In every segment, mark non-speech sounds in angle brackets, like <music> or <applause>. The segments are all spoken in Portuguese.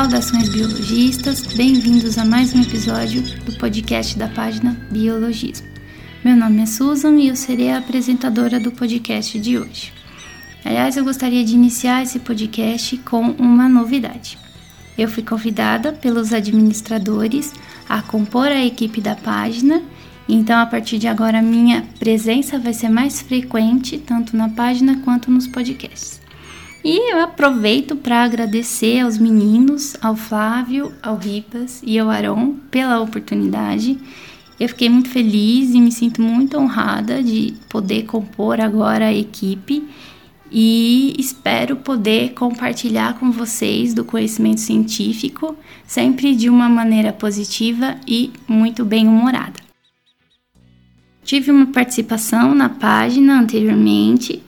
Saudações biologistas, bem-vindos a mais um episódio do podcast da página Biologismo. Meu nome é Susan e eu serei a apresentadora do podcast de hoje. Aliás, eu gostaria de iniciar esse podcast com uma novidade. Eu fui convidada pelos administradores a compor a equipe da página, então a partir de agora minha presença vai ser mais frequente tanto na página quanto nos podcasts. E eu aproveito para agradecer aos meninos, ao Flávio, ao Ripas e ao Aron pela oportunidade. Eu fiquei muito feliz e me sinto muito honrada de poder compor agora a equipe e espero poder compartilhar com vocês do conhecimento científico, sempre de uma maneira positiva e muito bem-humorada. Tive uma participação na página anteriormente,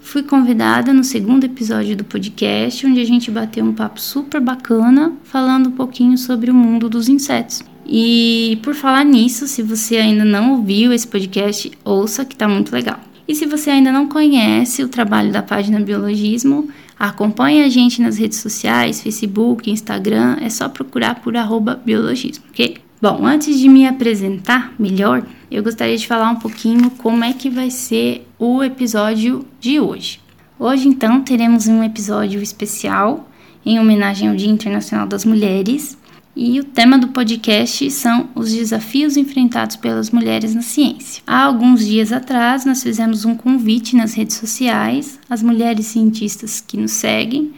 fui convidada no segundo episódio do podcast, onde a gente bateu um papo super bacana, falando um pouquinho sobre o mundo dos insetos. E por falar nisso, se você ainda não ouviu esse podcast, ouça que tá muito legal. E se você ainda não conhece o trabalho da página Biologismo, acompanhe a gente nas redes sociais, Facebook, Instagram, é só procurar por biologismo, ok? Bom, antes de me apresentar melhor, eu gostaria de falar um pouquinho como é que vai ser o episódio de hoje. Hoje, então, teremos um episódio especial em homenagem ao Dia Internacional das Mulheres e o tema do podcast são os desafios enfrentados pelas mulheres na ciência. Há alguns dias atrás, nós fizemos um convite nas redes sociais às mulheres cientistas que nos seguem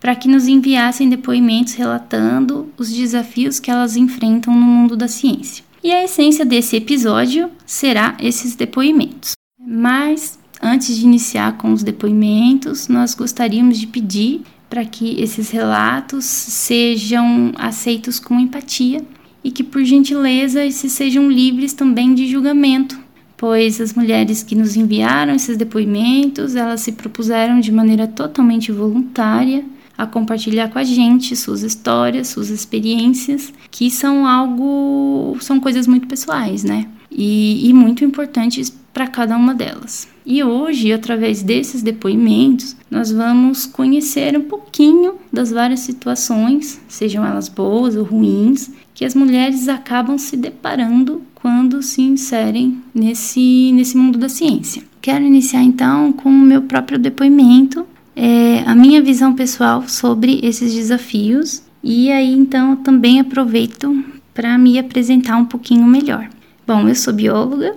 para que nos enviassem depoimentos relatando os desafios que elas enfrentam no mundo da ciência. E a essência desse episódio será esses depoimentos. Mas antes de iniciar com os depoimentos, nós gostaríamos de pedir para que esses relatos sejam aceitos com empatia e que, por gentileza, esses sejam livres também de julgamento, pois as mulheres que nos enviaram esses depoimentos, elas se propuseram de maneira totalmente voluntária a compartilhar com a gente suas histórias, suas experiências, que são algo, são coisas muito pessoais, né? E, e muito importantes para cada uma delas. E hoje, através desses depoimentos, nós vamos conhecer um pouquinho das várias situações, sejam elas boas ou ruins, que as mulheres acabam se deparando quando se inserem nesse, nesse mundo da ciência. Quero iniciar então com o meu próprio depoimento, é, a minha visão pessoal sobre esses desafios, e aí então também aproveito para me apresentar um pouquinho melhor. Bom, eu sou bióloga,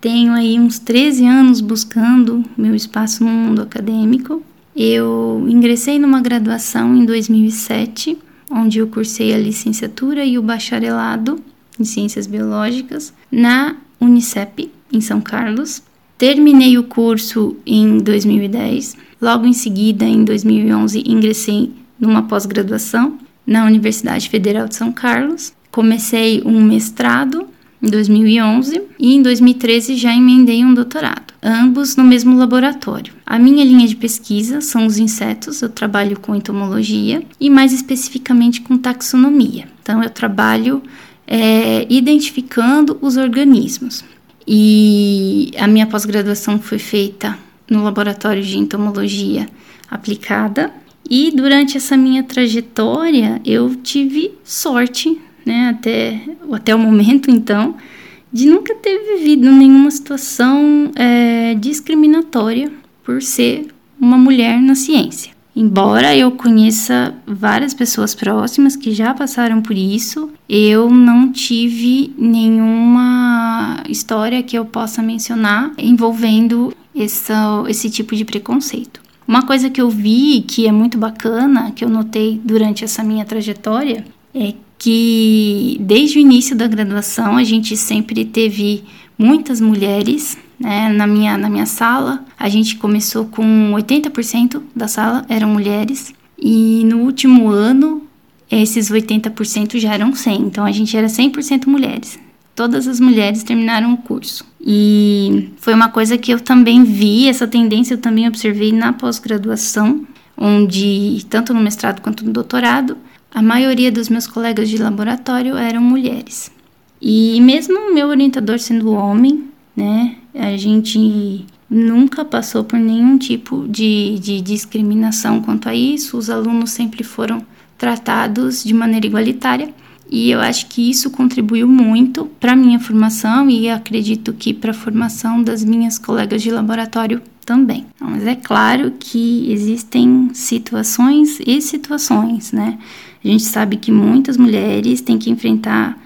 tenho aí uns 13 anos buscando meu espaço no mundo acadêmico. Eu ingressei numa graduação em 2007, onde eu cursei a licenciatura e o bacharelado em Ciências Biológicas na Unicep, em São Carlos. Terminei o curso em 2010. Logo em seguida, em 2011, ingressei numa pós-graduação na Universidade Federal de São Carlos. Comecei um mestrado em 2011 e em 2013 já emendei um doutorado, ambos no mesmo laboratório. A minha linha de pesquisa são os insetos, eu trabalho com entomologia e mais especificamente com taxonomia. Então eu trabalho é, identificando os organismos. E a minha pós-graduação foi feita no laboratório de entomologia aplicada. E durante essa minha trajetória eu tive sorte né, até, até o momento então, de nunca ter vivido nenhuma situação é, discriminatória por ser uma mulher na ciência. Embora eu conheça várias pessoas próximas que já passaram por isso, eu não tive nenhuma história que eu possa mencionar envolvendo essa, esse tipo de preconceito. Uma coisa que eu vi que é muito bacana, que eu notei durante essa minha trajetória, é que desde o início da graduação a gente sempre teve muitas mulheres né? na, minha, na minha sala. A gente começou com 80% da sala eram mulheres e no último ano esses 80% já eram 100, então a gente era 100% mulheres. Todas as mulheres terminaram o curso. E foi uma coisa que eu também vi, essa tendência eu também observei na pós-graduação, onde, tanto no mestrado quanto no doutorado, a maioria dos meus colegas de laboratório eram mulheres. E mesmo meu orientador sendo homem, né, a gente nunca passou por nenhum tipo de, de discriminação quanto a isso. Os alunos sempre foram tratados de maneira igualitária. E eu acho que isso contribuiu muito para minha formação e acredito que para a formação das minhas colegas de laboratório também. Mas é claro que existem situações e situações, né? A gente sabe que muitas mulheres têm que enfrentar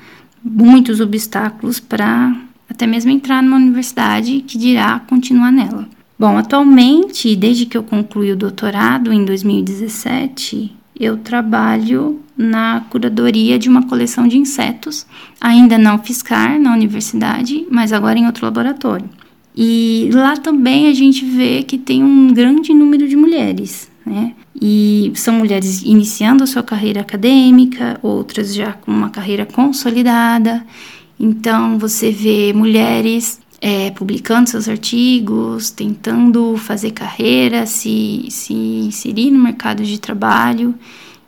muitos obstáculos para até mesmo entrar numa universidade, que dirá continuar nela. Bom, atualmente, desde que eu concluí o doutorado em 2017, eu trabalho na curadoria de uma coleção de insetos, ainda não fiscar na universidade, mas agora em outro laboratório. E lá também a gente vê que tem um grande número de mulheres, né? E são mulheres iniciando a sua carreira acadêmica, outras já com uma carreira consolidada. Então você vê mulheres é, publicando seus artigos, tentando fazer carreira, se, se inserir no mercado de trabalho.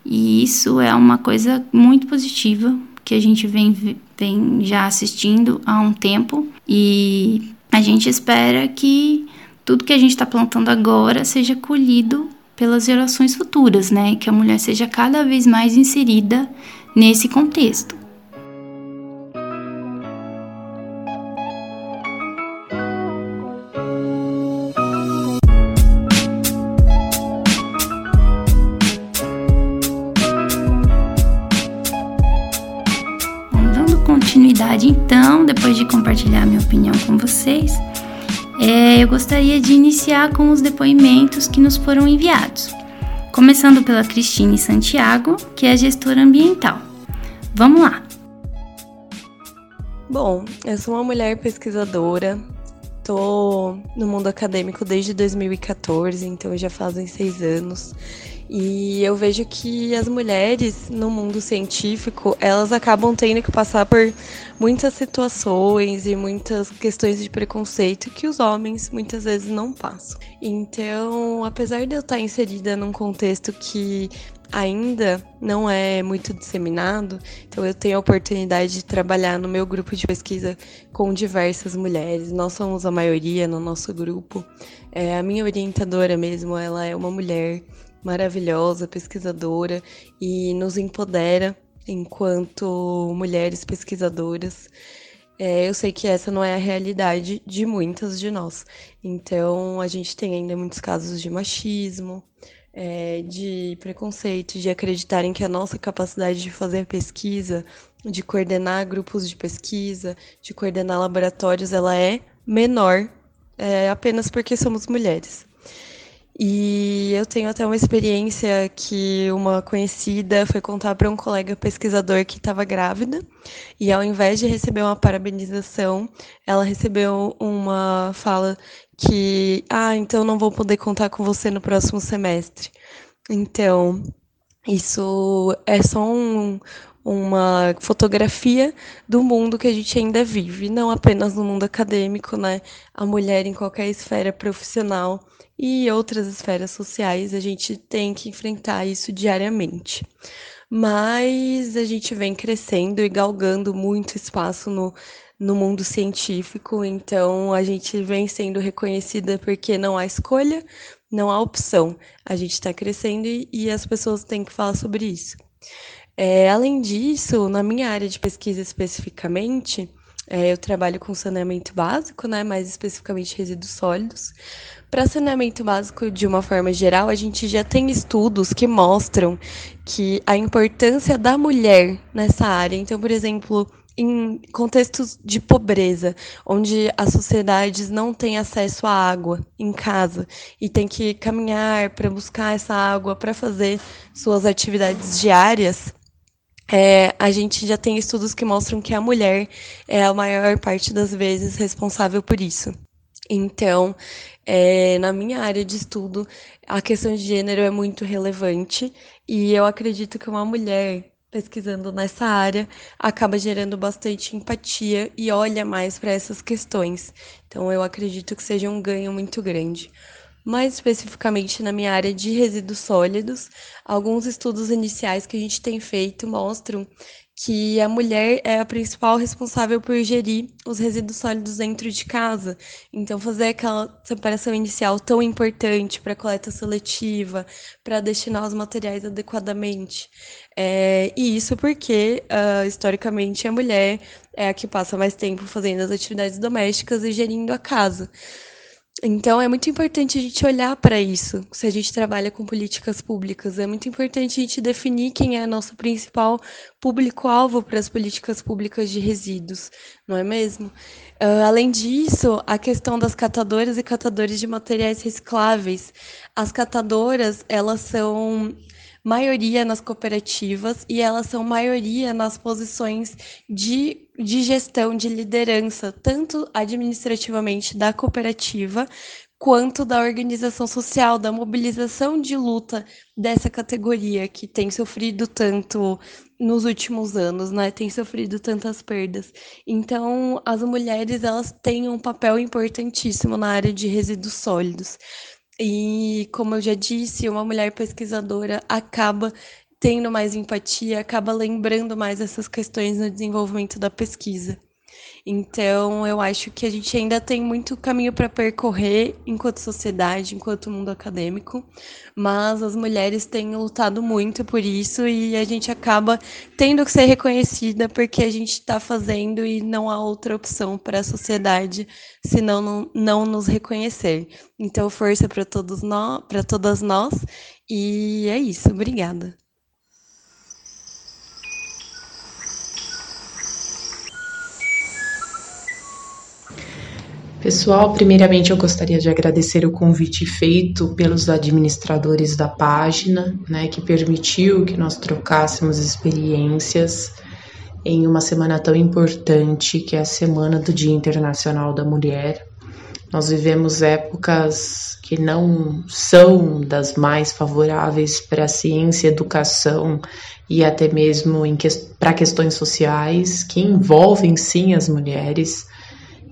E isso é uma coisa muito positiva que a gente vem, vem já assistindo há um tempo. E a gente espera que tudo que a gente está plantando agora seja colhido pelas gerações futuras, né? Que a mulher seja cada vez mais inserida nesse contexto. Continuidade, então, depois de compartilhar minha opinião com vocês, é, eu gostaria de iniciar com os depoimentos que nos foram enviados, começando pela Cristine Santiago, que é gestora ambiental. Vamos lá! Bom, eu sou uma mulher pesquisadora, estou no mundo acadêmico desde 2014, então já fazem seis anos. E eu vejo que as mulheres no mundo científico, elas acabam tendo que passar por muitas situações e muitas questões de preconceito que os homens muitas vezes não passam. Então, apesar de eu estar inserida num contexto que ainda não é muito disseminado, então eu tenho a oportunidade de trabalhar no meu grupo de pesquisa com diversas mulheres. Nós somos a maioria no nosso grupo. É, a minha orientadora mesmo, ela é uma mulher maravilhosa, pesquisadora e nos empodera enquanto mulheres pesquisadoras. É, eu sei que essa não é a realidade de muitas de nós. Então, a gente tem ainda muitos casos de machismo, é, de preconceito, de acreditarem que a nossa capacidade de fazer pesquisa, de coordenar grupos de pesquisa, de coordenar laboratórios, ela é menor é, apenas porque somos mulheres. E eu tenho até uma experiência que uma conhecida foi contar para um colega pesquisador que estava grávida, e ao invés de receber uma parabenização, ela recebeu uma fala que, ah, então não vou poder contar com você no próximo semestre. Então, isso é só um, uma fotografia do mundo que a gente ainda vive, não apenas no mundo acadêmico, né? A mulher em qualquer esfera profissional e outras esferas sociais, a gente tem que enfrentar isso diariamente. Mas a gente vem crescendo e galgando muito espaço no, no mundo científico, então a gente vem sendo reconhecida porque não há escolha, não há opção. A gente está crescendo e, e, as pessoas têm que falar sobre isso. É, além disso, na minha área de pesquisa especificamente, é, eu trabalho com saneamento básico, né, mais especificamente resíduos sólidos. Para saneamento básico, de uma forma geral, a gente já tem estudos que mostram que a importância da mulher nessa área. Então, por exemplo, em contextos de pobreza, onde as sociedades não têm acesso à água em casa e tem que caminhar para buscar essa água para fazer suas atividades diárias, é, a gente já tem estudos que mostram que a mulher é a maior parte das vezes responsável por isso. Então, é, na minha área de estudo, a questão de gênero é muito relevante e eu acredito que uma mulher pesquisando nessa área acaba gerando bastante empatia e olha mais para essas questões. Então, eu acredito que seja um ganho muito grande. Mais especificamente na minha área de resíduos sólidos, alguns estudos iniciais que a gente tem feito mostram que a mulher é a principal responsável por gerir os resíduos sólidos dentro de casa. Então, fazer aquela separação inicial tão importante para coleta seletiva, para destinar os materiais adequadamente. É, e isso porque, uh, historicamente, a mulher é a que passa mais tempo fazendo as atividades domésticas e gerindo a casa. Então é muito importante a gente olhar para isso, se a gente trabalha com políticas públicas. É muito importante a gente definir quem é nosso principal público-alvo para as políticas públicas de resíduos, não é mesmo? Uh, além disso, a questão das catadoras e catadores de materiais recicláveis. As catadoras, elas são maioria nas cooperativas e elas são maioria nas posições de, de gestão, de liderança, tanto administrativamente da cooperativa quanto da organização social, da mobilização de luta dessa categoria que tem sofrido tanto nos últimos anos, né? Tem sofrido tantas perdas. Então, as mulheres elas têm um papel importantíssimo na área de resíduos sólidos. E, como eu já disse, uma mulher pesquisadora acaba tendo mais empatia, acaba lembrando mais essas questões no desenvolvimento da pesquisa. Então, eu acho que a gente ainda tem muito caminho para percorrer enquanto sociedade, enquanto mundo acadêmico, mas as mulheres têm lutado muito por isso e a gente acaba tendo que ser reconhecida porque a gente está fazendo e não há outra opção para a sociedade senão não, não nos reconhecer. Então, força para todos nós, para todas nós, e é isso. Obrigada. Pessoal, primeiramente eu gostaria de agradecer o convite feito pelos administradores da página, né, que permitiu que nós trocássemos experiências em uma semana tão importante que é a Semana do Dia Internacional da Mulher. Nós vivemos épocas que não são das mais favoráveis para a ciência, educação e até mesmo que, para questões sociais que envolvem sim as mulheres.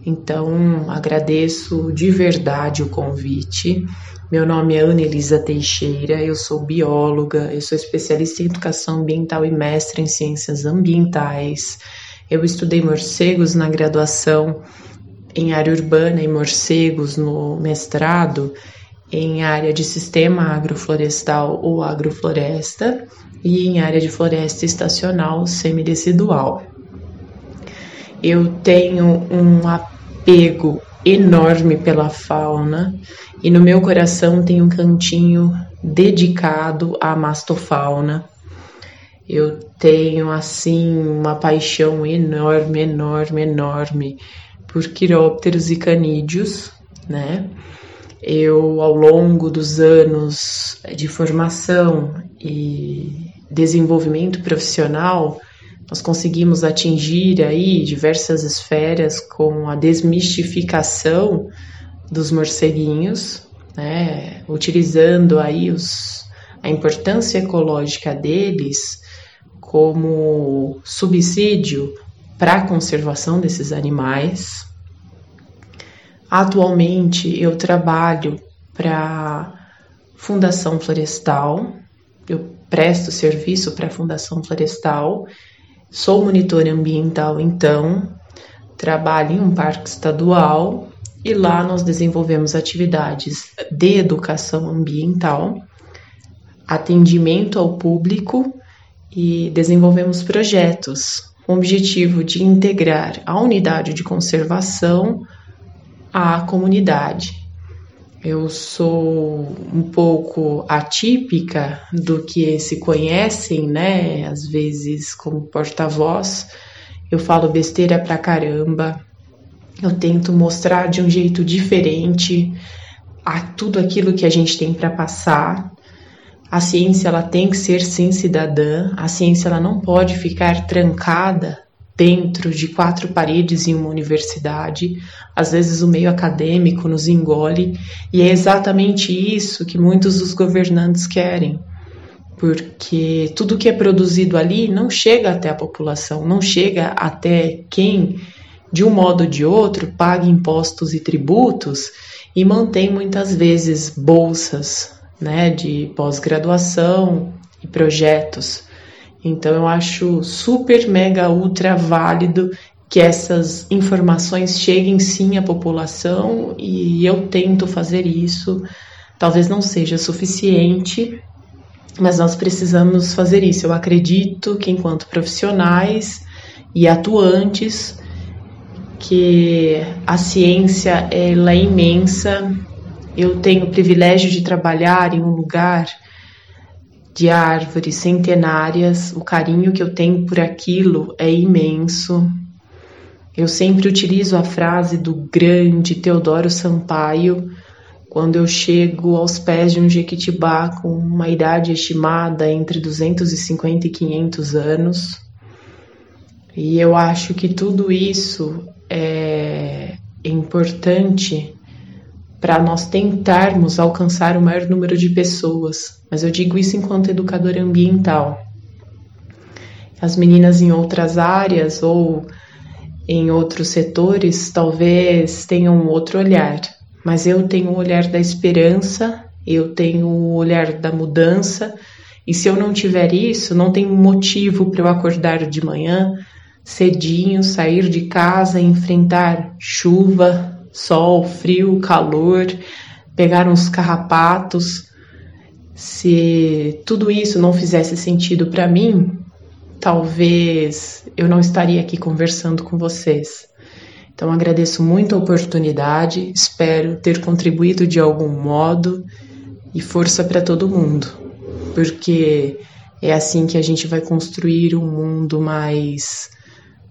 Então, agradeço de verdade o convite. Meu nome é Ana Elisa Teixeira, eu sou bióloga, eu sou especialista em educação ambiental e mestre em ciências ambientais. Eu estudei morcegos na graduação em área urbana e morcegos no mestrado em área de sistema agroflorestal ou agrofloresta e em área de floresta estacional semidecidual. Eu tenho um apego enorme pela fauna e no meu coração tem um cantinho dedicado à mastofauna. Eu tenho assim uma paixão enorme, enorme, enorme por quirópteros e canídeos, né? Eu, ao longo dos anos de formação e desenvolvimento profissional, nós conseguimos atingir aí diversas esferas com a desmistificação dos morceguinhos, né, utilizando aí os, a importância ecológica deles como subsídio para a conservação desses animais. Atualmente eu trabalho para Fundação Florestal, eu presto serviço para a Fundação Florestal Sou monitor ambiental, então, trabalho em um parque estadual e lá nós desenvolvemos atividades de educação ambiental, atendimento ao público e desenvolvemos projetos com o objetivo de integrar a unidade de conservação à comunidade. Eu sou um pouco atípica do que se conhecem, né? Às vezes, como porta-voz, eu falo besteira pra caramba. Eu tento mostrar de um jeito diferente a tudo aquilo que a gente tem para passar. A ciência ela tem que ser sim cidadã. A ciência ela não pode ficar trancada dentro de quatro paredes em uma universidade. Às vezes o meio acadêmico nos engole e é exatamente isso que muitos dos governantes querem. Porque tudo que é produzido ali não chega até a população, não chega até quem, de um modo ou de outro, paga impostos e tributos e mantém muitas vezes bolsas né, de pós-graduação e projetos. Então eu acho super, mega, ultra válido que essas informações cheguem sim à população e eu tento fazer isso. Talvez não seja suficiente, mas nós precisamos fazer isso. Eu acredito que enquanto profissionais e atuantes que a ciência ela é imensa. Eu tenho o privilégio de trabalhar em um lugar de árvores centenárias. O carinho que eu tenho por aquilo é imenso. Eu sempre utilizo a frase do grande Teodoro Sampaio quando eu chego aos pés de um jequitibá com uma idade estimada entre 250 e 500 anos. E eu acho que tudo isso é importante para nós tentarmos alcançar o maior número de pessoas, mas eu digo isso enquanto educadora ambiental. As meninas em outras áreas ou em outros setores talvez tenham outro olhar, mas eu tenho o olhar da esperança, eu tenho o olhar da mudança, e se eu não tiver isso, não tem motivo para eu acordar de manhã cedinho, sair de casa, enfrentar chuva, sol, frio, calor, pegar uns carrapatos. Se tudo isso não fizesse sentido para mim, talvez eu não estaria aqui conversando com vocês. Então agradeço muito a oportunidade, espero ter contribuído de algum modo e força para todo mundo, porque é assim que a gente vai construir um mundo mais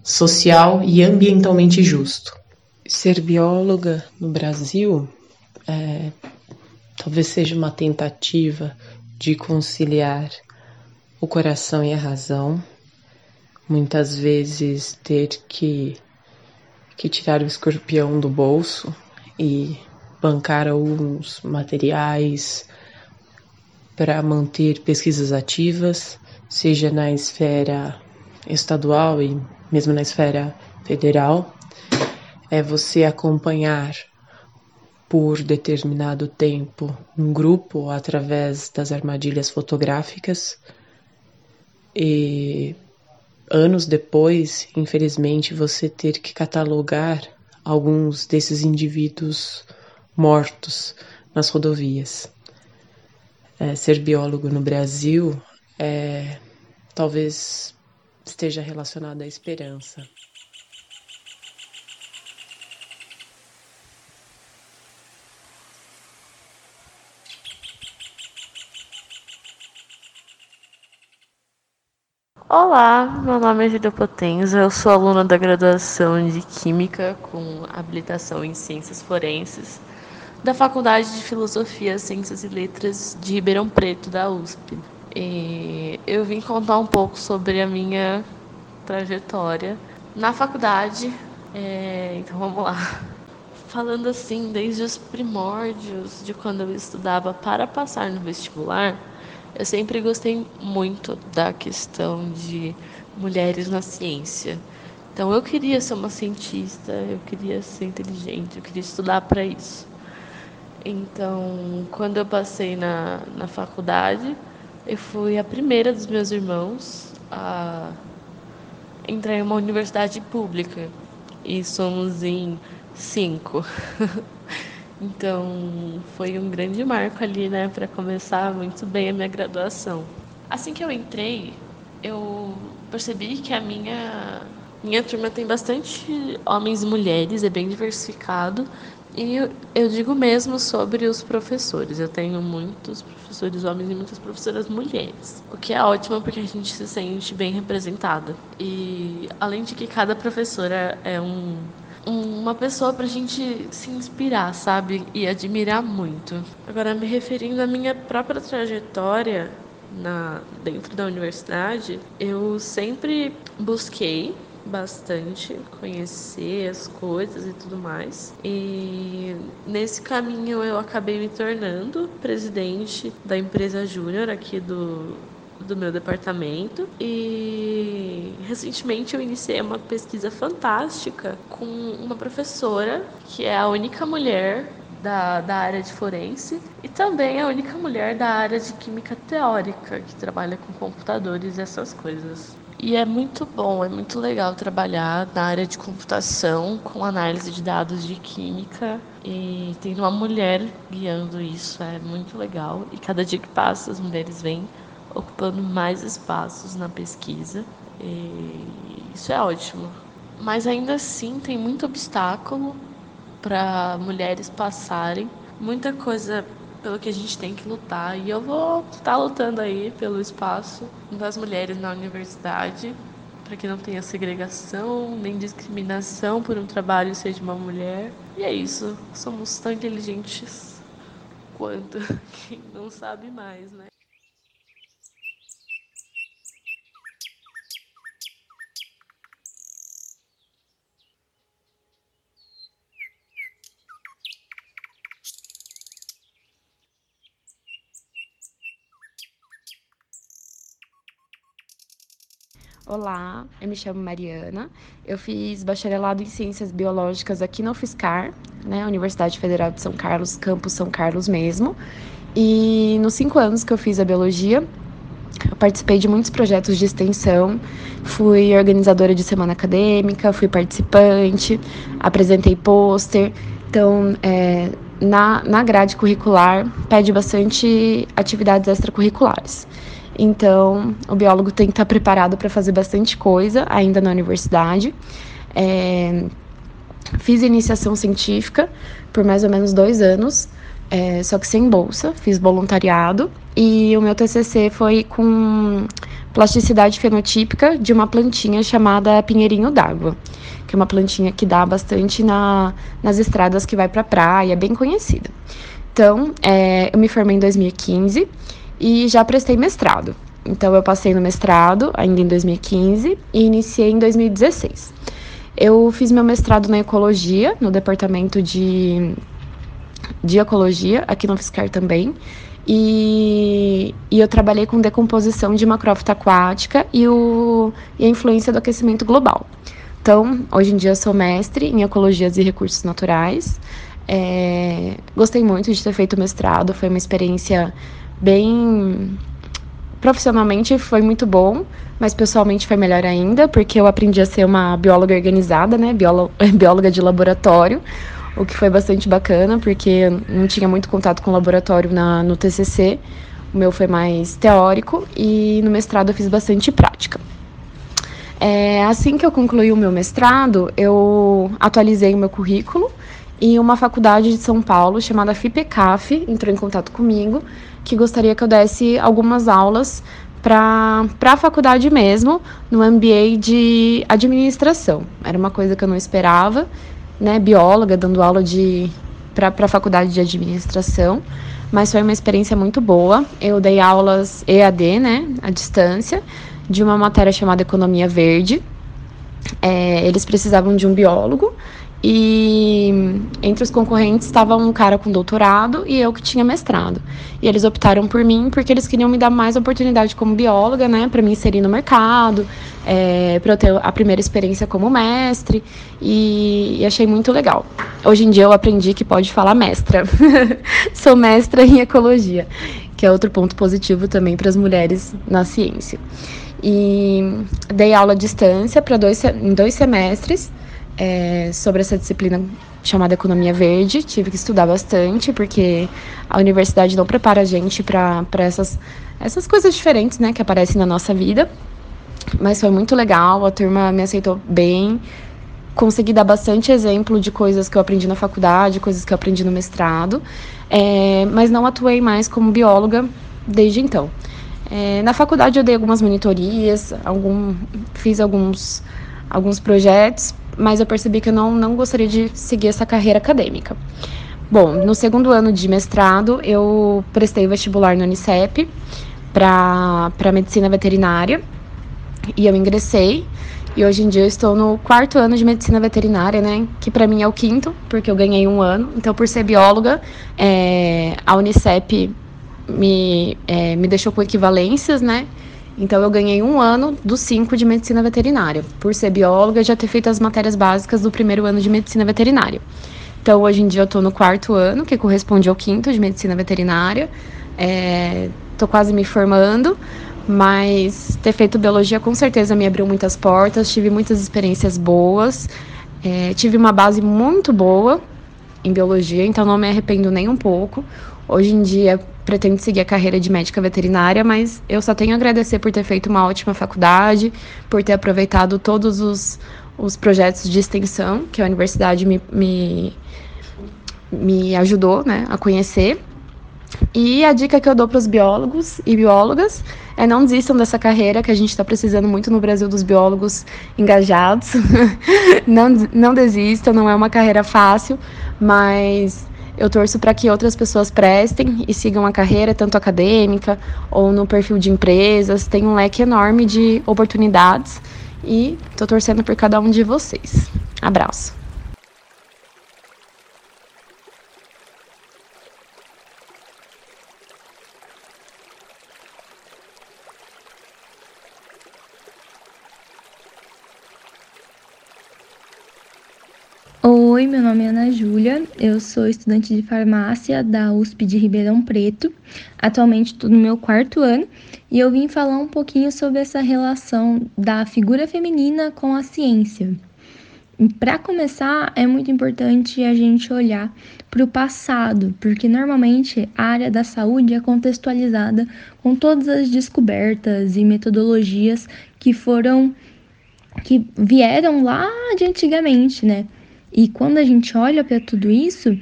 social e ambientalmente justo. Ser bióloga no Brasil é, talvez seja uma tentativa de conciliar o coração e a razão. Muitas vezes ter que, que tirar o escorpião do bolso e bancar alguns materiais para manter pesquisas ativas, seja na esfera estadual e mesmo na esfera federal, é você acompanhar por determinado tempo um grupo através das armadilhas fotográficas e anos depois, infelizmente, você ter que catalogar alguns desses indivíduos mortos nas rodovias. É, ser biólogo no Brasil é talvez esteja relacionada à esperança. Olá, meu nome é Gida Potenza, eu sou aluna da graduação de Química com habilitação em Ciências Forenses da Faculdade de Filosofia, Ciências e Letras de Ribeirão Preto, da USP. E eu vim contar um pouco sobre a minha trajetória na faculdade. É, então vamos lá. Falando assim, desde os primórdios de quando eu estudava para passar no vestibular, eu sempre gostei muito da questão de mulheres na ciência. Então eu queria ser uma cientista, eu queria ser inteligente, eu queria estudar para isso. Então, quando eu passei na, na faculdade, eu fui a primeira dos meus irmãos a entrar em uma universidade pública. E somos em cinco. <laughs> então, foi um grande marco ali, né, para começar muito bem a minha graduação. Assim que eu entrei, eu percebi que a minha minha turma tem bastante homens e mulheres, é bem diversificado, e eu, digo mesmo sobre os professores. Eu tenho muitos professores homens e muitas professoras mulheres. O que é ótimo porque a gente se sente bem representada. E além de que cada professora é um uma pessoa para a gente se inspirar, sabe? E admirar muito. Agora, me referindo à minha própria trajetória na, dentro da universidade, eu sempre busquei bastante, conhecer as coisas e tudo mais. E nesse caminho eu acabei me tornando presidente da empresa júnior aqui do, do meu departamento e recentemente eu iniciei uma pesquisa fantástica com uma professora que é a única mulher da, da área de forense e também a única mulher da área de química teórica que trabalha com computadores e essas coisas. E é muito bom, é muito legal trabalhar na área de computação com análise de dados de química e tem uma mulher guiando isso, é muito legal. E cada dia que passa, as mulheres vêm ocupando mais espaços na pesquisa. Isso é ótimo. Mas ainda assim tem muito obstáculo para mulheres passarem, muita coisa pelo que a gente tem que lutar. E eu vou estar lutando aí pelo espaço das mulheres na universidade, para que não tenha segregação nem discriminação por um trabalho ser de uma mulher. E é isso. Somos tão inteligentes quanto <laughs> quem não sabe mais, né? Olá, eu me chamo Mariana. Eu fiz bacharelado em Ciências Biológicas aqui na UFSCar, né, Universidade Federal de São Carlos, campus São Carlos mesmo. E nos cinco anos que eu fiz a biologia, eu participei de muitos projetos de extensão, fui organizadora de semana acadêmica, fui participante, apresentei pôster. Então, é, na, na grade curricular, pede bastante atividades extracurriculares. Então, o biólogo tem que estar preparado para fazer bastante coisa ainda na universidade. É, fiz iniciação científica por mais ou menos dois anos, é, só que sem bolsa, fiz voluntariado. E o meu TCC foi com plasticidade fenotípica de uma plantinha chamada pinheirinho d'água, que é uma plantinha que dá bastante na, nas estradas que vai para a praia, bem conhecida. Então, é, eu me formei em 2015 e já prestei mestrado. Então, eu passei no mestrado ainda em 2015 e iniciei em 2016. Eu fiz meu mestrado na ecologia, no departamento de, de ecologia, aqui no FISCAR também. E, e, eu trabalhei com decomposição de macrófita aquática e, o, e a influência do aquecimento global. Então, hoje em dia sou mestre em ecologias e recursos naturais. É, gostei muito de ter feito mestrado, foi uma experiência bem. Profissionalmente foi muito bom, mas pessoalmente foi melhor ainda, porque eu aprendi a ser uma bióloga organizada, né? <laughs> bióloga de laboratório, o que foi bastante bacana, porque não tinha muito contato com o laboratório na, no TCC. O meu foi mais teórico e no mestrado eu fiz bastante prática. É, assim que eu concluí o meu mestrado, eu atualizei o meu currículo e uma faculdade de São Paulo chamada FIPECAF entrou em contato comigo que gostaria que eu desse algumas aulas para a faculdade mesmo, no MBA de administração. Era uma coisa que eu não esperava, né? Bióloga dando aula de para a faculdade de administração, mas foi uma experiência muito boa. Eu dei aulas EAD, né, à distância, de uma matéria chamada Economia Verde. É, eles precisavam de um biólogo e entre os concorrentes estava um cara com doutorado e eu que tinha mestrado. E eles optaram por mim porque eles queriam me dar mais oportunidade como bióloga, né, para me inserir no mercado, é, para eu ter a primeira experiência como mestre. E, e, achei muito legal. Hoje em dia eu aprendi que pode falar mestra. <laughs> Sou mestra em ecologia, que é outro ponto positivo também para as mulheres na ciência. E dei aula à distância para dois, em dois semestres é, sobre essa disciplina chamada Economia Verde. Tive que estudar bastante, porque a universidade não prepara a gente para essas, essas coisas diferentes né, que aparecem na nossa vida. Mas foi muito legal, a turma me aceitou bem. Consegui dar bastante exemplo de coisas que eu aprendi na faculdade, coisas que eu aprendi no mestrado, é, mas não atuei mais como bióloga desde então. É, na faculdade eu dei algumas monitorias, algum, fiz alguns, alguns projetos, mas eu percebi que eu não, não gostaria de seguir essa carreira acadêmica. Bom, no segundo ano de mestrado, eu prestei vestibular no Unicep para medicina veterinária e eu ingressei. E hoje em dia eu estou no quarto ano de medicina veterinária, né? Que para mim é o quinto, porque eu ganhei um ano. Então, por ser bióloga, é, a Unicep me, é, me deixou com equivalências, né? Então eu ganhei um ano dos cinco de medicina veterinária, por ser bióloga e já ter feito as matérias básicas do primeiro ano de medicina veterinária. Então, hoje em dia, eu estou no quarto ano, que corresponde ao quinto de medicina veterinária. Estou é, quase me formando, mas ter feito biologia com certeza me abriu muitas portas, tive muitas experiências boas, é, tive uma base muito boa em biologia, então não me arrependo nem um pouco. Hoje em dia pretendo seguir a carreira de médica veterinária, mas eu só tenho a agradecer por ter feito uma ótima faculdade, por ter aproveitado todos os, os projetos de extensão que a universidade me, me, me ajudou né, a conhecer. E a dica que eu dou para os biólogos e biólogas é não desistam dessa carreira que a gente está precisando muito no Brasil dos biólogos engajados. <laughs> não, não desistam, não é uma carreira fácil, mas eu torço para que outras pessoas prestem e sigam a carreira, tanto acadêmica ou no perfil de empresas. Tem um leque enorme de oportunidades e estou torcendo por cada um de vocês. Abraço. Oi, meu nome é Ana Júlia, eu sou estudante de farmácia da USP de Ribeirão Preto. Atualmente estou no meu quarto ano e eu vim falar um pouquinho sobre essa relação da figura feminina com a ciência. Para começar, é muito importante a gente olhar para o passado, porque normalmente a área da saúde é contextualizada com todas as descobertas e metodologias que foram que vieram lá de antigamente, né? E quando a gente olha para tudo isso,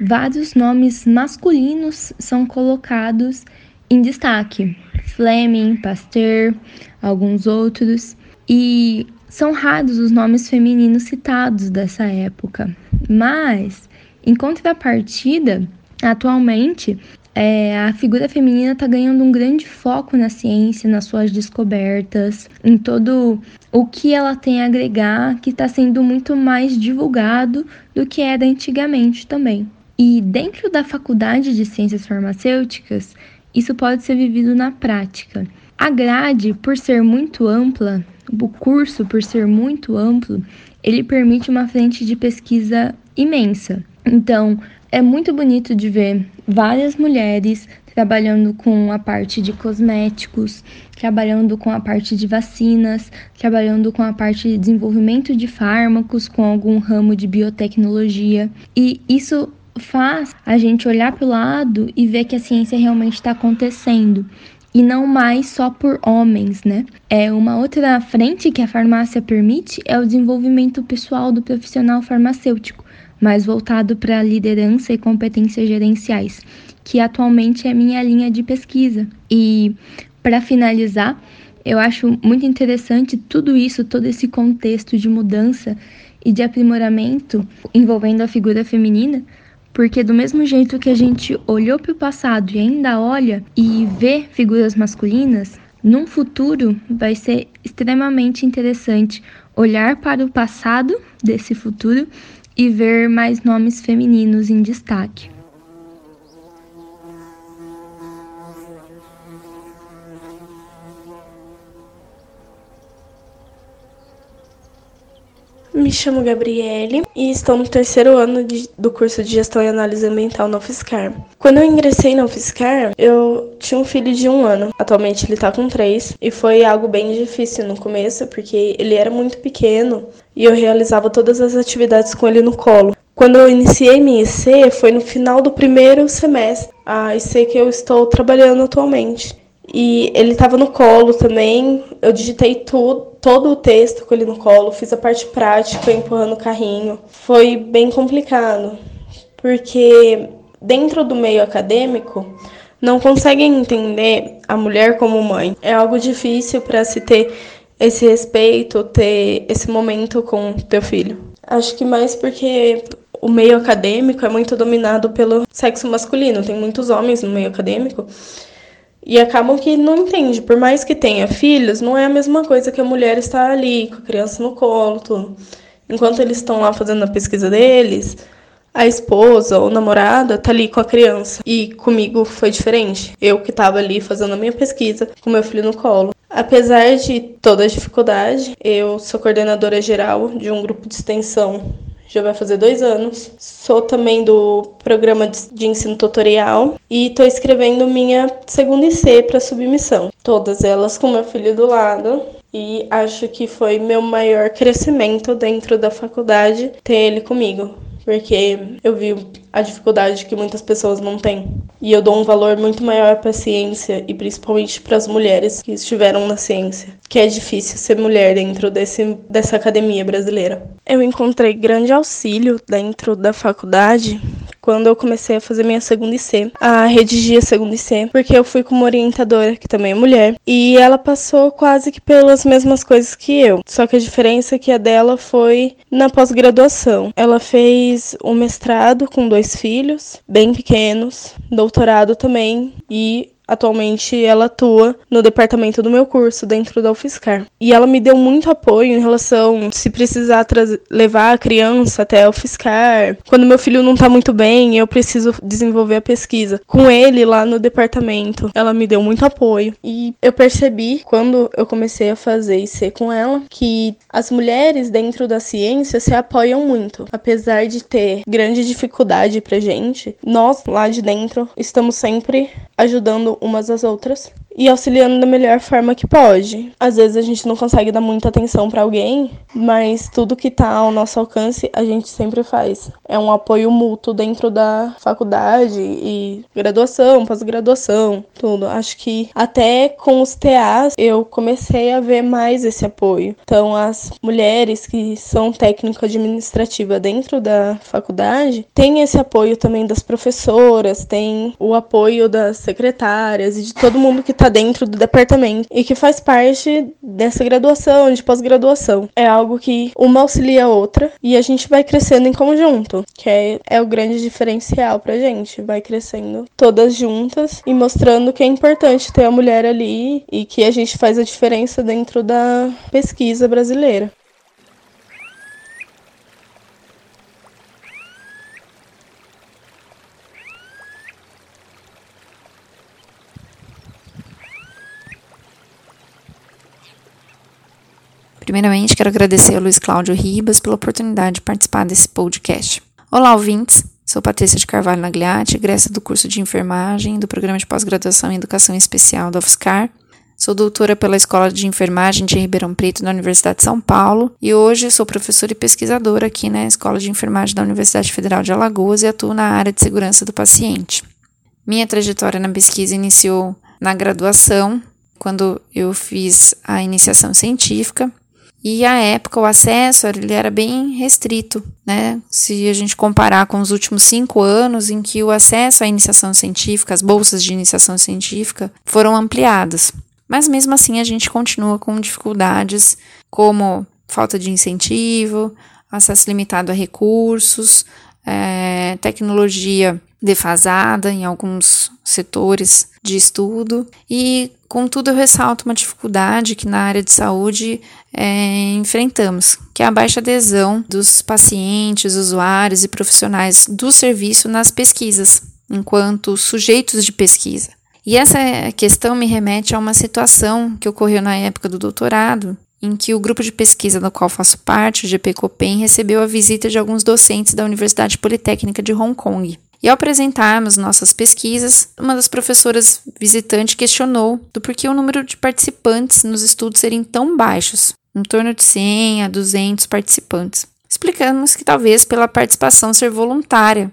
vários nomes masculinos são colocados em destaque. Fleming, Pasteur, alguns outros. E são raros os nomes femininos citados dessa época. Mas, em contrapartida, atualmente é, a figura feminina está ganhando um grande foco na ciência, nas suas descobertas, em todo o que ela tem a agregar, que está sendo muito mais divulgado do que era antigamente também. E dentro da faculdade de ciências farmacêuticas, isso pode ser vivido na prática. A grade, por ser muito ampla, o curso, por ser muito amplo, ele permite uma frente de pesquisa imensa. Então, é muito bonito de ver várias mulheres trabalhando com a parte de cosméticos, trabalhando com a parte de vacinas, trabalhando com a parte de desenvolvimento de fármacos, com algum ramo de biotecnologia. E isso faz a gente olhar para o lado e ver que a ciência realmente está acontecendo. E não mais só por homens, né? É uma outra frente que a farmácia permite é o desenvolvimento pessoal do profissional farmacêutico mais voltado para liderança e competências gerenciais, que atualmente é minha linha de pesquisa. E para finalizar, eu acho muito interessante tudo isso, todo esse contexto de mudança e de aprimoramento envolvendo a figura feminina, porque do mesmo jeito que a gente olhou para o passado e ainda olha e vê figuras masculinas, num futuro vai ser extremamente interessante olhar para o passado desse futuro e ver mais nomes femininos em destaque. Me chamo Gabriele e estou no terceiro ano de, do curso de Gestão e Análise Ambiental na UFSCar. Quando eu ingressei na UFSCar, eu tinha um filho de um ano. Atualmente ele está com três e foi algo bem difícil no começo porque ele era muito pequeno e eu realizava todas as atividades com ele no colo. Quando eu iniciei minha IC foi no final do primeiro semestre, a IC que eu estou trabalhando atualmente. E ele estava no colo também. Eu digitei tudo, todo o texto com ele no colo, fiz a parte prática empurrando o carrinho. Foi bem complicado, porque dentro do meio acadêmico não conseguem entender a mulher como mãe. É algo difícil para se ter esse respeito, ter esse momento com teu filho. Acho que mais porque o meio acadêmico é muito dominado pelo sexo masculino, tem muitos homens no meio acadêmico e acabam que não entende, por mais que tenha filhos, não é a mesma coisa que a mulher estar ali com a criança no colo, tudo. Enquanto eles estão lá fazendo a pesquisa deles, a esposa ou namorada tá ali com a criança. E comigo foi diferente. Eu que tava ali fazendo a minha pesquisa com meu filho no colo. Apesar de toda a dificuldade, eu sou coordenadora geral de um grupo de extensão já vai fazer dois anos. Sou também do programa de ensino tutorial e estou escrevendo minha segunda IC para submissão. Todas elas com meu filho do lado. E acho que foi meu maior crescimento dentro da faculdade ter ele comigo porque eu vi a dificuldade que muitas pessoas não têm. E eu dou um valor muito maior para a ciência e principalmente para as mulheres que estiveram na ciência, que é difícil ser mulher dentro desse, dessa academia brasileira. Eu encontrei grande auxílio dentro da faculdade quando eu comecei a fazer minha segunda IC, a redigir a segunda IC, porque eu fui com uma orientadora que também é mulher, e ela passou quase que pelas mesmas coisas que eu. Só que a diferença é que a dela foi na pós-graduação. Ela fez o mestrado com dois filhos, bem pequenos, doutorado também, e Atualmente ela atua no departamento do meu curso dentro da UFSCar. E ela me deu muito apoio em relação se precisar levar a criança até a UFSCar. Quando meu filho não tá muito bem, eu preciso desenvolver a pesquisa. Com ele lá no departamento, ela me deu muito apoio. E eu percebi quando eu comecei a fazer IC com ela que as mulheres dentro da ciência se apoiam muito. Apesar de ter grande dificuldade pra gente, nós lá de dentro estamos sempre ajudando umas às outras e auxiliando da melhor forma que pode. Às vezes a gente não consegue dar muita atenção para alguém, mas tudo que tá ao nosso alcance a gente sempre faz. É um apoio mútuo dentro da faculdade e graduação, pós-graduação, tudo. Acho que até com os TAs eu comecei a ver mais esse apoio. Então as mulheres que são técnico administrativa dentro da faculdade têm esse apoio também das professoras, tem o apoio das secretárias e de todo mundo que está dentro do departamento e que faz parte dessa graduação, de pós-graduação. É algo que uma auxilia a outra e a gente vai crescendo em conjunto, que é, é o grande diferencial pra gente. Vai crescendo todas juntas e mostrando que é importante ter a mulher ali e que a gente faz a diferença dentro da pesquisa brasileira. Primeiramente, quero agradecer ao Luiz Cláudio Ribas pela oportunidade de participar desse podcast. Olá, ouvintes! Sou Patrícia de Carvalho Nagliati, egressa do curso de enfermagem do Programa de Pós-Graduação em Educação Especial da UFSCar. Sou doutora pela Escola de Enfermagem de Ribeirão Preto da Universidade de São Paulo e hoje sou professora e pesquisadora aqui na Escola de Enfermagem da Universidade Federal de Alagoas e atuo na área de segurança do paciente. Minha trajetória na pesquisa iniciou na graduação, quando eu fiz a iniciação científica e à época o acesso ele era bem restrito, né? Se a gente comparar com os últimos cinco anos, em que o acesso à iniciação científica, as bolsas de iniciação científica foram ampliadas. Mas mesmo assim a gente continua com dificuldades como falta de incentivo, acesso limitado a recursos, é, tecnologia defasada em alguns setores de estudo e contudo eu ressalto uma dificuldade que na área de saúde é, enfrentamos, que é a baixa adesão dos pacientes, usuários e profissionais do serviço nas pesquisas, enquanto sujeitos de pesquisa. E essa questão me remete a uma situação que ocorreu na época do doutorado, em que o grupo de pesquisa do qual faço parte, o GP Copen, recebeu a visita de alguns docentes da Universidade Politécnica de Hong Kong. E ao apresentarmos nossas pesquisas, uma das professoras visitantes questionou do porquê o número de participantes nos estudos serem tão baixos, em torno de 100 a 200 participantes. Explicamos que talvez pela participação ser voluntária.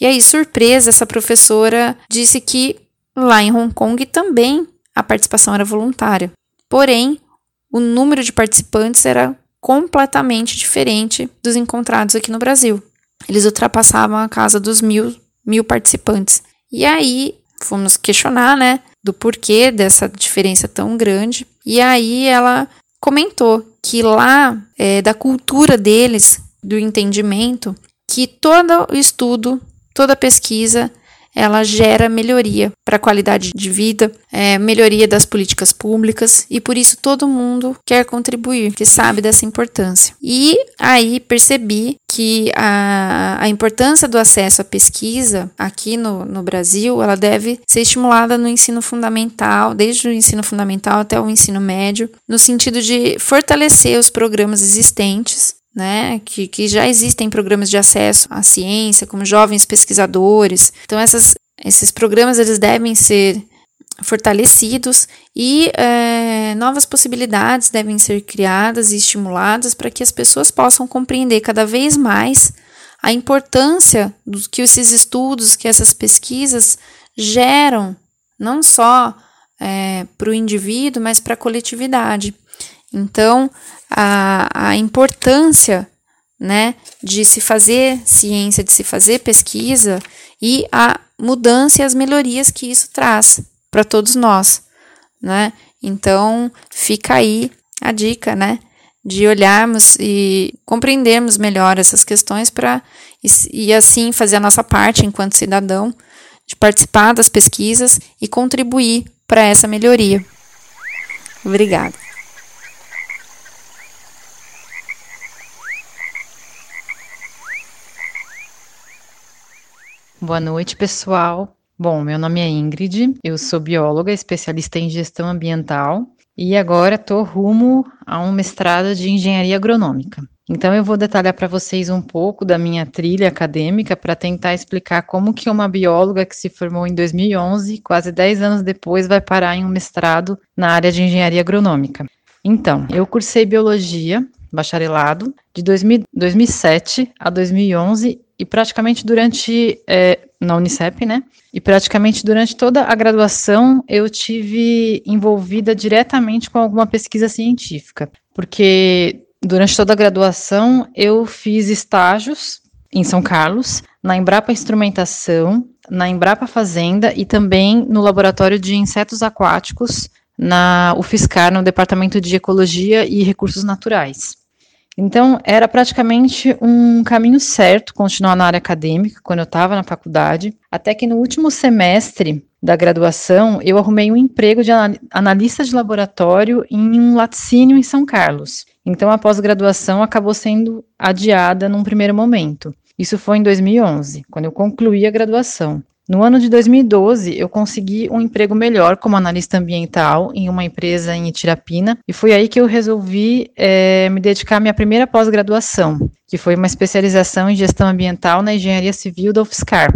E aí, surpresa, essa professora disse que lá em Hong Kong também a participação era voluntária. Porém, o número de participantes era completamente diferente dos encontrados aqui no Brasil. Eles ultrapassavam a casa dos mil, mil participantes. E aí fomos questionar, né, do porquê dessa diferença tão grande. E aí ela comentou que lá, é, da cultura deles, do entendimento, que todo estudo, toda pesquisa ela gera melhoria para a qualidade de vida, é, melhoria das políticas públicas e por isso todo mundo quer contribuir, que sabe dessa importância. E aí percebi que a, a importância do acesso à pesquisa aqui no, no Brasil, ela deve ser estimulada no ensino fundamental, desde o ensino fundamental até o ensino médio, no sentido de fortalecer os programas existentes né, que, que já existem programas de acesso à ciência, como jovens pesquisadores. Então, essas, esses programas eles devem ser fortalecidos e é, novas possibilidades devem ser criadas e estimuladas para que as pessoas possam compreender cada vez mais a importância do que esses estudos, que essas pesquisas geram, não só é, para o indivíduo, mas para a coletividade. Então, a, a importância né, de se fazer ciência, de se fazer pesquisa e a mudança e as melhorias que isso traz para todos nós, né? Então, fica aí a dica, né, de olharmos e compreendermos melhor essas questões para e, e assim fazer a nossa parte enquanto cidadão de participar das pesquisas e contribuir para essa melhoria. Obrigada. Boa noite, pessoal. Bom, meu nome é Ingrid, eu sou bióloga, especialista em gestão ambiental e agora estou rumo a um mestrado de engenharia agronômica. Então eu vou detalhar para vocês um pouco da minha trilha acadêmica para tentar explicar como que uma bióloga que se formou em 2011, quase 10 anos depois, vai parar em um mestrado na área de engenharia agronômica. Então, eu cursei biologia, bacharelado, de 2000, 2007 a 2011 e praticamente durante é, na Unicep, né? E praticamente durante toda a graduação eu tive envolvida diretamente com alguma pesquisa científica, porque durante toda a graduação eu fiz estágios em São Carlos, na Embrapa Instrumentação, na Embrapa Fazenda e também no Laboratório de Insetos Aquáticos na UFSCar, no Departamento de Ecologia e Recursos Naturais. Então, era praticamente um caminho certo continuar na área acadêmica quando eu estava na faculdade, até que no último semestre da graduação eu arrumei um emprego de analista de laboratório em um laticínio em São Carlos. Então, a pós-graduação acabou sendo adiada num primeiro momento. Isso foi em 2011, quando eu concluí a graduação. No ano de 2012, eu consegui um emprego melhor como analista ambiental em uma empresa em Itirapina, e foi aí que eu resolvi é, me dedicar à minha primeira pós-graduação, que foi uma especialização em gestão ambiental na engenharia civil da UFSCar.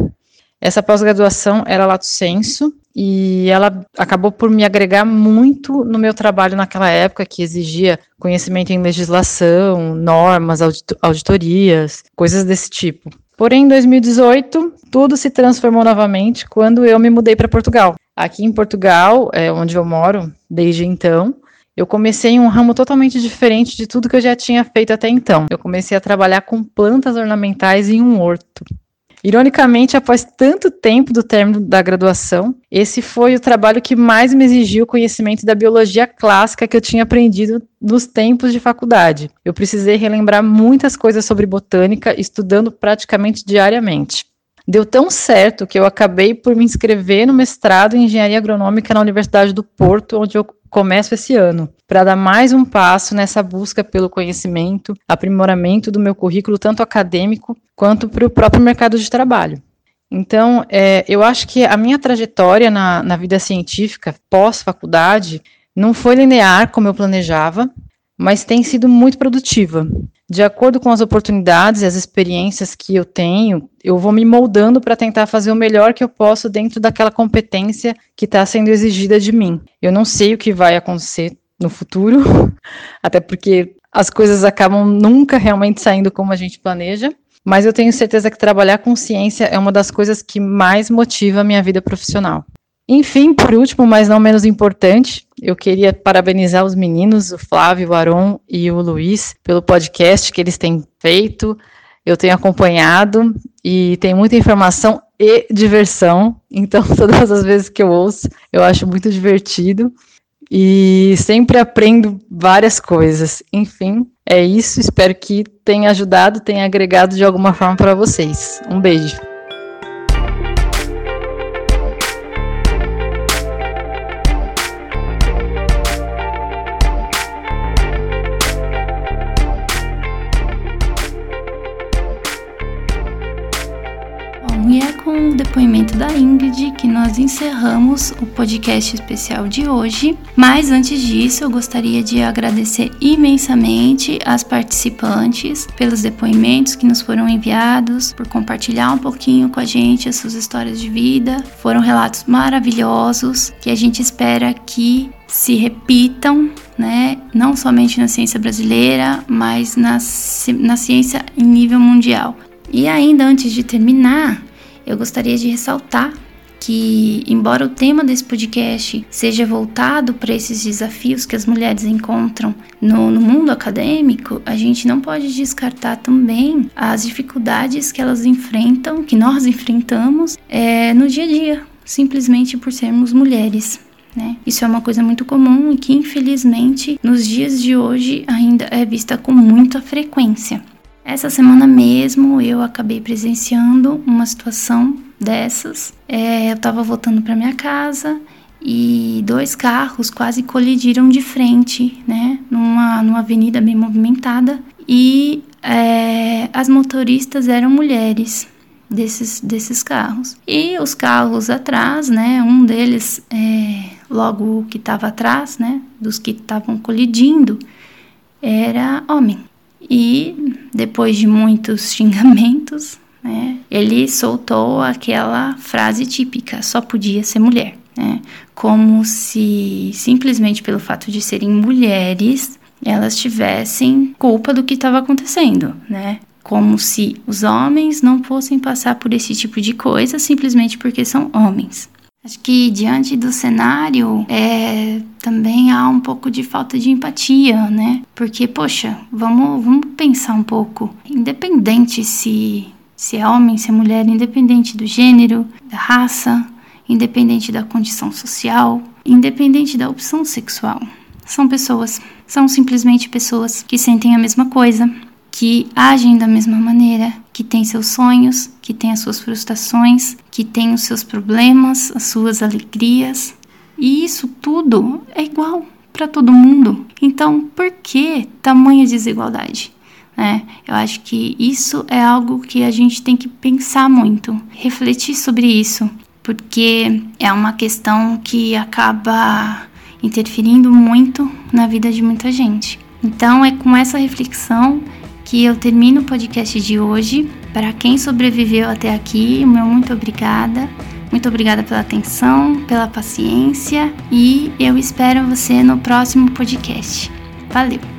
Essa pós-graduação era lato senso, e ela acabou por me agregar muito no meu trabalho naquela época, que exigia conhecimento em legislação, normas, auditorias, coisas desse tipo. Porém, em 2018, tudo se transformou novamente quando eu me mudei para Portugal. Aqui em Portugal, é onde eu moro desde então, eu comecei em um ramo totalmente diferente de tudo que eu já tinha feito até então. Eu comecei a trabalhar com plantas ornamentais em um horto. Ironicamente, após tanto tempo do término da graduação, esse foi o trabalho que mais me exigiu o conhecimento da biologia clássica que eu tinha aprendido nos tempos de faculdade. Eu precisei relembrar muitas coisas sobre botânica, estudando praticamente diariamente. Deu tão certo que eu acabei por me inscrever no mestrado em engenharia agronômica na Universidade do Porto, onde eu começo esse ano, para dar mais um passo nessa busca pelo conhecimento, aprimoramento do meu currículo, tanto acadêmico quanto para o próprio mercado de trabalho. Então, é, eu acho que a minha trajetória na, na vida científica, pós-faculdade, não foi linear como eu planejava, mas tem sido muito produtiva. De acordo com as oportunidades e as experiências que eu tenho, eu vou me moldando para tentar fazer o melhor que eu posso dentro daquela competência que está sendo exigida de mim. Eu não sei o que vai acontecer no futuro, <laughs> até porque as coisas acabam nunca realmente saindo como a gente planeja, mas eu tenho certeza que trabalhar com ciência é uma das coisas que mais motiva a minha vida profissional. Enfim, por último, mas não menos importante, eu queria parabenizar os meninos, o Flávio, o Aron e o Luiz, pelo podcast que eles têm feito. Eu tenho acompanhado e tem muita informação e diversão. <laughs> Então, todas as vezes que eu ouço, eu acho muito divertido e sempre aprendo várias coisas. Enfim, é isso. Espero que tenha ajudado, tenha agregado de alguma forma para vocês. Um beijo. Com o depoimento da Ingrid que nós encerramos o podcast especial de hoje. Mas antes disso, eu gostaria de agradecer imensamente as participantes pelos depoimentos que nos foram enviados, por compartilhar um pouquinho com a gente as suas histórias de vida. Foram relatos maravilhosos que a gente espera que se repitam, né? Não somente na ciência brasileira, mas na, na ciência em nível mundial. E ainda antes de terminar, eu gostaria de ressaltar que, embora o tema desse podcast seja voltado para esses desafios que as mulheres encontram no, no, mundo acadêmico, a gente não pode descartar também as dificuldades que elas enfrentam, que nós enfrentamos é, no dia a dia, simplesmente por sermos mulheres. Né? Isso é uma coisa muito comum e que, infelizmente, nos dias de hoje ainda é vista com muita frequência. Essa semana mesmo eu acabei presenciando uma situação dessas. É, eu estava voltando para minha casa e dois carros quase colidiram de frente, né, numa, numa avenida bem movimentada e é, as motoristas eram mulheres desses, desses carros. E os carros atrás, né, um deles é, logo que estava atrás, né, dos que estavam colidindo, era homem. E depois de muitos <laughs> xingamentos, né, ele soltou aquela frase típica: só podia ser mulher. Né, como se simplesmente pelo fato de serem mulheres elas tivessem culpa do que estava acontecendo, né? Como se os homens não fossem passar por esse tipo de coisa simplesmente porque são homens. Acho que diante do cenário é, também há um pouco de falta de empatia, né? Porque, poxa, vamos, vamos pensar um pouco. Independente se, se é homem, se é mulher, independente do gênero, da raça, independente da condição social, independente da opção sexual. São pessoas, são simplesmente pessoas que sentem a mesma coisa, que agem da mesma maneira, que têm seus sonhos, que têm as suas frustrações, que têm os seus problemas, as suas alegrias. E isso tudo é igual para todo mundo. Então, por que tamanha desigualdade? É, eu acho que isso é algo que a gente tem que pensar muito, refletir sobre isso, porque é uma questão que acaba interferindo muito na vida de muita gente. Então, é com essa reflexão que eu termino o podcast de hoje. Para quem sobreviveu até aqui, meu muito obrigada. Muito obrigada pela atenção, pela paciência e eu espero você no próximo podcast. Valeu!